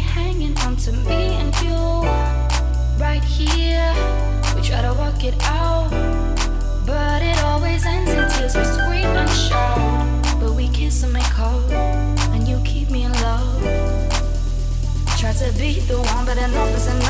hanging on to me and you right here. We try to walk it out, but it always ends in tears. We scream and shout, but we kiss and make up, and you keep me in love. Try to be the one, but enough is enough.